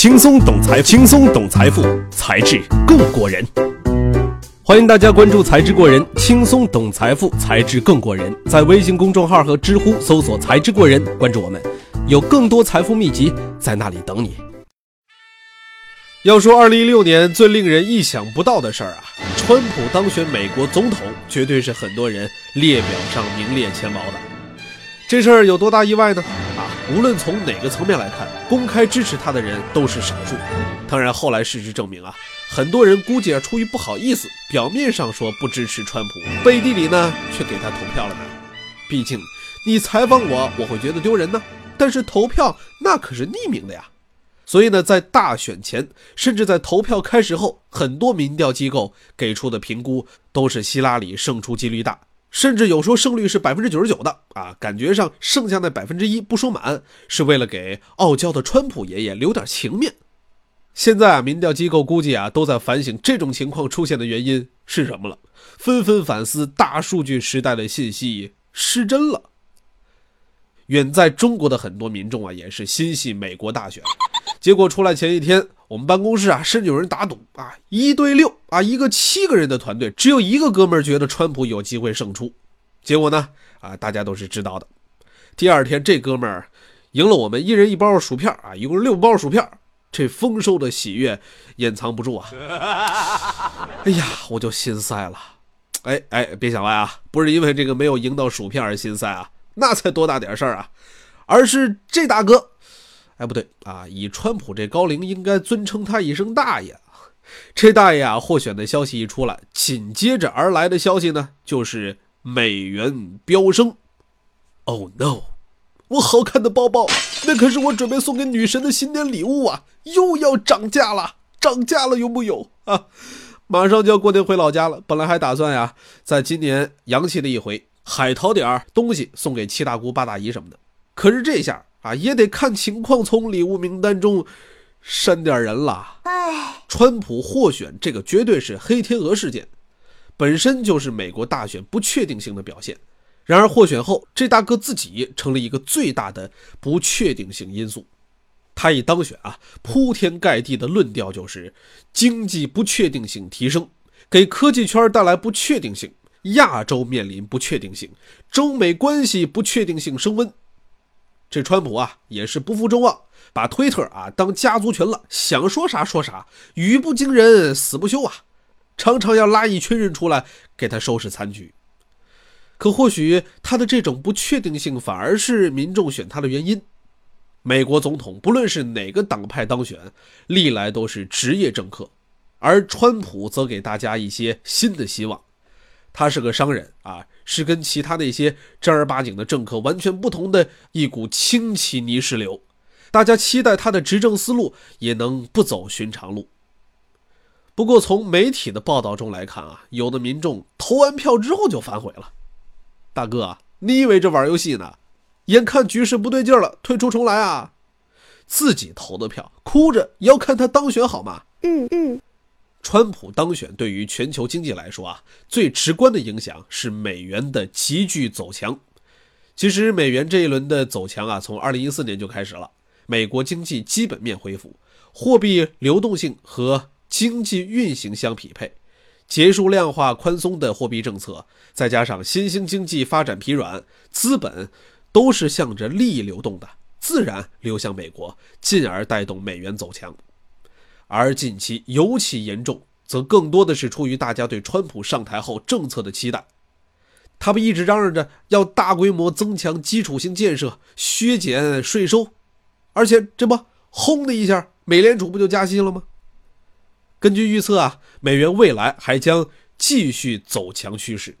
轻松懂财，轻松懂财富，才智更过人。欢迎大家关注“才智过人”，轻松懂财富，才智更过人。在微信公众号和知乎搜索“才智过人”，关注我们，有更多财富秘籍在那里等你。要说二零一六年最令人意想不到的事儿啊，川普当选美国总统，绝对是很多人列表上名列前茅的。这事儿有多大意外呢？无论从哪个层面来看，公开支持他的人都是少数。当然，后来事实证明啊，很多人估计啊出于不好意思，表面上说不支持川普，背地里呢却给他投票了呢。毕竟你采访我，我会觉得丢人呢。但是投票那可是匿名的呀。所以呢，在大选前，甚至在投票开始后，很多民调机构给出的评估都是希拉里胜出几率大。甚至有说胜率是百分之九十九的啊，感觉上剩下那百分之一不说满，是为了给傲娇的川普爷爷留点情面。现在啊，民调机构估计啊都在反省这种情况出现的原因是什么了，纷纷反思大数据时代的信息失真了。远在中国的很多民众啊，也是心系美国大选，结果出来前一天。我们办公室啊，甚至有人打赌啊，一对六啊，一个七个人的团队，只有一个哥们儿觉得川普有机会胜出。结果呢，啊，大家都是知道的。第二天，这哥们儿赢了我们一人一包薯片啊，一共六包薯片。这丰收的喜悦掩藏不住啊！哎呀，我就心塞了。哎哎，别想歪啊，不是因为这个没有赢到薯片而心塞啊，那才多大点事儿啊，而是这大哥。哎，不对啊！以川普这高龄，应该尊称他一声大爷。这大爷啊，获选的消息一出来，紧接着而来的消息呢，就是美元飙升。Oh no！我好看的包包，那可是我准备送给女神的新年礼物啊，又要涨价了！涨价了，有木有啊？马上就要过年回老家了，本来还打算呀，在今年洋气的一回，海淘点儿东西送给七大姑八大姨什么的。可是这下。啊，也得看情况，从礼物名单中删点人了。哎，川普获选，这个绝对是黑天鹅事件，本身就是美国大选不确定性的表现。然而获选后，这大哥自己成了一个最大的不确定性因素。他一当选啊，铺天盖地的论调就是经济不确定性提升，给科技圈带来不确定性，亚洲面临不确定性，中美关系不确定性升温。这川普啊，也是不负众望，把推特啊当家族群了，想说啥说啥，语不惊人死不休啊，常常要拉一群人出来给他收拾残局。可或许他的这种不确定性，反而是民众选他的原因。美国总统不论是哪个党派当选，历来都是职业政客，而川普则给大家一些新的希望。他是个商人啊，是跟其他那些正儿八经的政客完全不同的一股清奇泥石流。大家期待他的执政思路也能不走寻常路。不过从媒体的报道中来看啊，有的民众投完票之后就反悔了。大哥，你以为这玩游戏呢？眼看局势不对劲了，退出重来啊？自己投的票，哭着也要看他当选好吗？嗯嗯。川普当选对于全球经济来说啊，最直观的影响是美元的急剧走强。其实美元这一轮的走强啊，从二零一四年就开始了。美国经济基本面恢复，货币流动性和经济运行相匹配，结束量化宽松的货币政策，再加上新兴经济发展疲软，资本都是向着利益流动的，自然流向美国，进而带动美元走强。而近期尤其严重，则更多的是出于大家对川普上台后政策的期待。他们一直嚷嚷着要大规模增强基础性建设、削减税收，而且这不轰的一下，美联储不就加息了吗？根据预测啊，美元未来还将继续走强趋势。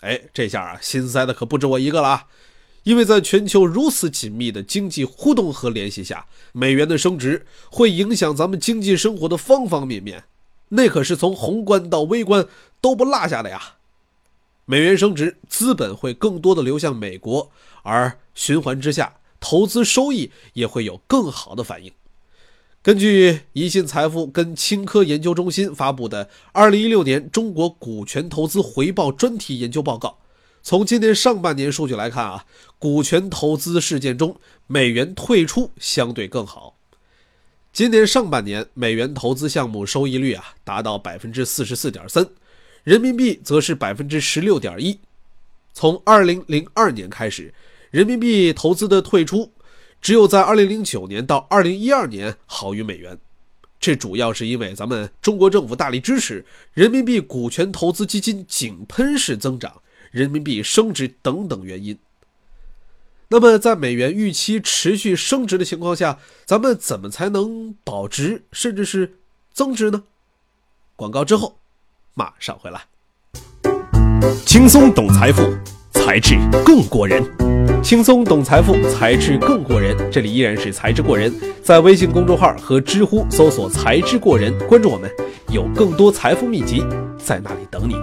哎，这下啊，心塞的可不止我一个了啊！因为在全球如此紧密的经济互动和联系下，美元的升值会影响咱们经济生活的方方面面，那可是从宏观到微观都不落下的呀。美元升值，资本会更多的流向美国，而循环之下，投资收益也会有更好的反应。根据宜信财富跟青科研究中心发布的《二零一六年中国股权投资回报专题研究报告》。从今年上半年数据来看啊，股权投资事件中美元退出相对更好。今年上半年，美元投资项目收益率啊达到百分之四十四点三，人民币则是百分之十六点一。从二零零二年开始，人民币投资的退出，只有在二零零九年到二零一二年好于美元。这主要是因为咱们中国政府大力支持人民币股权投资基金井喷式增长、人民币升值等等原因。那么，在美元预期持续升值的情况下，咱们怎么才能保值甚至是增值呢？广告之后马上回来。轻松懂财富，才智更过人。轻松懂财富，才智更过人。这里依然是才智过人，在微信公众号和知乎搜索“才智过人”，关注我们，有更多财富秘籍在那里等你。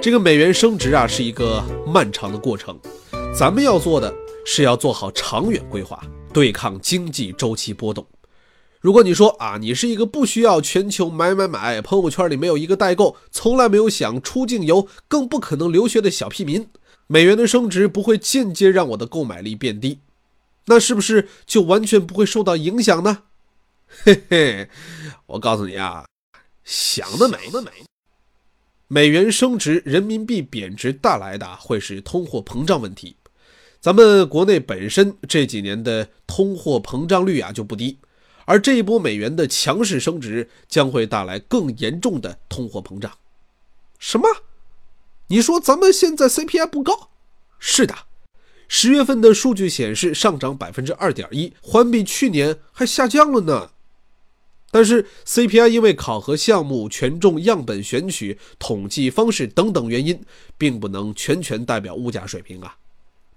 这个美元升值啊，是一个漫长的过程，咱们要做的是要做好长远规划，对抗经济周期波动。如果你说啊，你是一个不需要全球买买买，朋友圈里没有一个代购，从来没有想出境游，更不可能留学的小屁民。美元的升值不会间接让我的购买力变低，那是不是就完全不会受到影响呢？嘿嘿，我告诉你啊，想得美得！美美元升值，人民币贬值带来的会是通货膨胀问题。咱们国内本身这几年的通货膨胀率啊就不低，而这一波美元的强势升值将会带来更严重的通货膨胀。什么？你说咱们现在 CPI 不高？是的，十月份的数据显示上涨百分之二点一，环比去年还下降了呢。但是 CPI 因为考核项目、权重、样本选取、统计方式等等原因，并不能全权代表物价水平啊。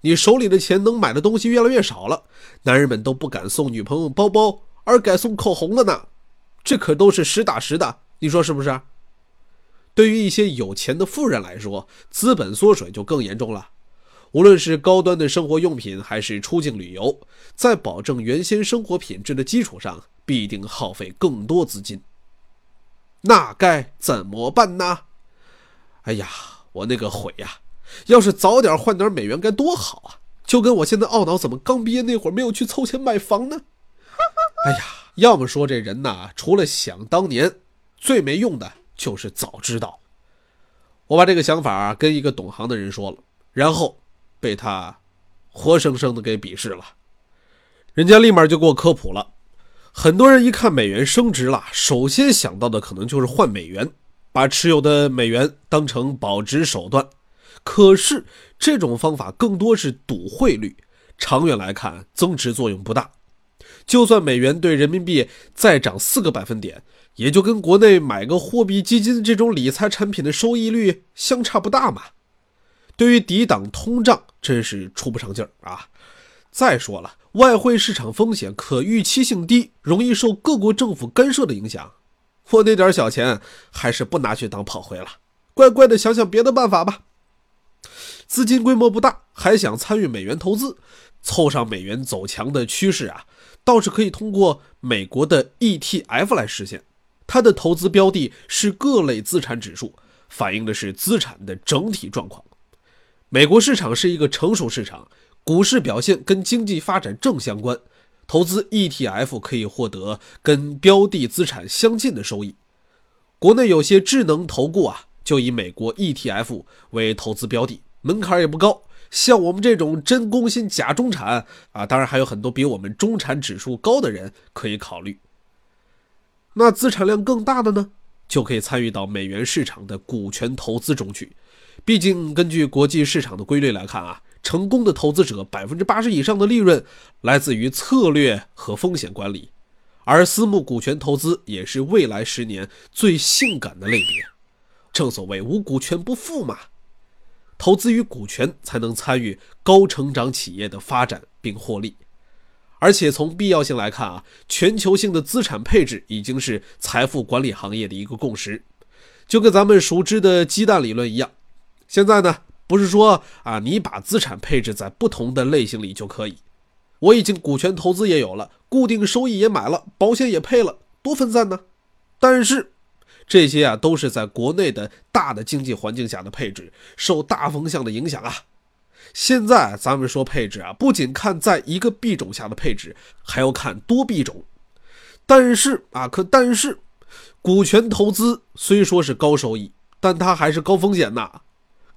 你手里的钱能买的东西越来越少了，男人们都不敢送女朋友包包，而改送口红了呢。这可都是实打实的，你说是不是？对于一些有钱的富人来说，资本缩水就更严重了。无论是高端的生活用品，还是出境旅游，在保证原先生活品质的基础上，必定耗费更多资金。那该怎么办呢？哎呀，我那个悔呀！要是早点换点美元该多好啊！就跟我现在懊恼怎么刚毕业那会儿没有去凑钱买房呢？哎呀，要么说这人呐，除了想当年，最没用的。就是早知道，我把这个想法跟一个懂行的人说了，然后被他活生生的给鄙视了。人家立马就给我科普了。很多人一看美元升值了，首先想到的可能就是换美元，把持有的美元当成保值手段。可是这种方法更多是赌汇率，长远来看增值作用不大。就算美元对人民币再涨四个百分点，也就跟国内买个货币基金这种理财产品的收益率相差不大嘛。对于抵挡通胀，真是出不上劲儿啊！再说了，外汇市场风险可预期性低，容易受各国政府干涉的影响。我那点小钱还是不拿去当炮灰了，乖乖的想想别的办法吧。资金规模不大，还想参与美元投资，凑上美元走强的趋势啊！倒是可以通过美国的 ETF 来实现，它的投资标的是各类资产指数，反映的是资产的整体状况。美国市场是一个成熟市场，股市表现跟经济发展正相关，投资 ETF 可以获得跟标的资产相近的收益。国内有些智能投顾啊，就以美国 ETF 为投资标的，门槛也不高。像我们这种真工薪假中产啊，当然还有很多比我们中产指数高的人可以考虑。那资产量更大的呢，就可以参与到美元市场的股权投资中去。毕竟根据国际市场的规律来看啊，成功的投资者百分之八十以上的利润来自于策略和风险管理，而私募股权投资也是未来十年最性感的类别。正所谓无股权不富嘛。投资于股权，才能参与高成长企业的发展并获利。而且从必要性来看啊，全球性的资产配置已经是财富管理行业的一个共识。就跟咱们熟知的鸡蛋理论一样，现在呢，不是说啊，你把资产配置在不同的类型里就可以。我已经股权投资也有了，固定收益也买了，保险也配了，多分散呢。但是。这些啊，都是在国内的大的经济环境下的配置，受大风向的影响啊。现在咱们说配置啊，不仅看在一个币种下的配置，还要看多币种。但是啊，可但是，股权投资虽说是高收益，但它还是高风险呐。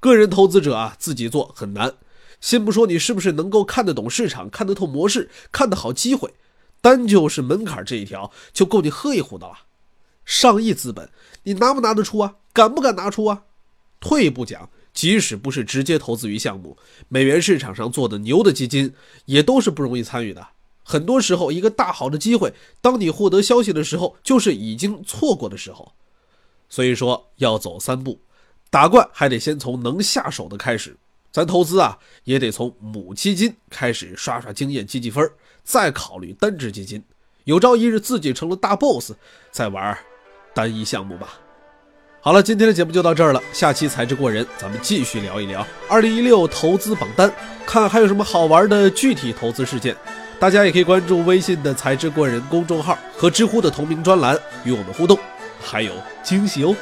个人投资者啊，自己做很难。先不说你是不是能够看得懂市场、看得透模式、看得好机会，单就是门槛这一条就够你喝一壶的了。上亿资本，你拿不拿得出啊？敢不敢拿出啊？退一步讲。即使不是直接投资于项目，美元市场上做的牛的基金也都是不容易参与的。很多时候，一个大好的机会，当你获得消息的时候，就是已经错过的时候。所以说，要走三步，打怪还得先从能下手的开始。咱投资啊，也得从母基金开始刷刷经验、积积分，再考虑单只基金。有朝一日自己成了大 boss，再玩单一项目吧。好了，今天的节目就到这儿了。下期才智过人，咱们继续聊一聊二零一六投资榜单，看还有什么好玩的具体投资事件。大家也可以关注微信的“才智过人”公众号和知乎的同名专栏与我们互动，还有惊喜哦。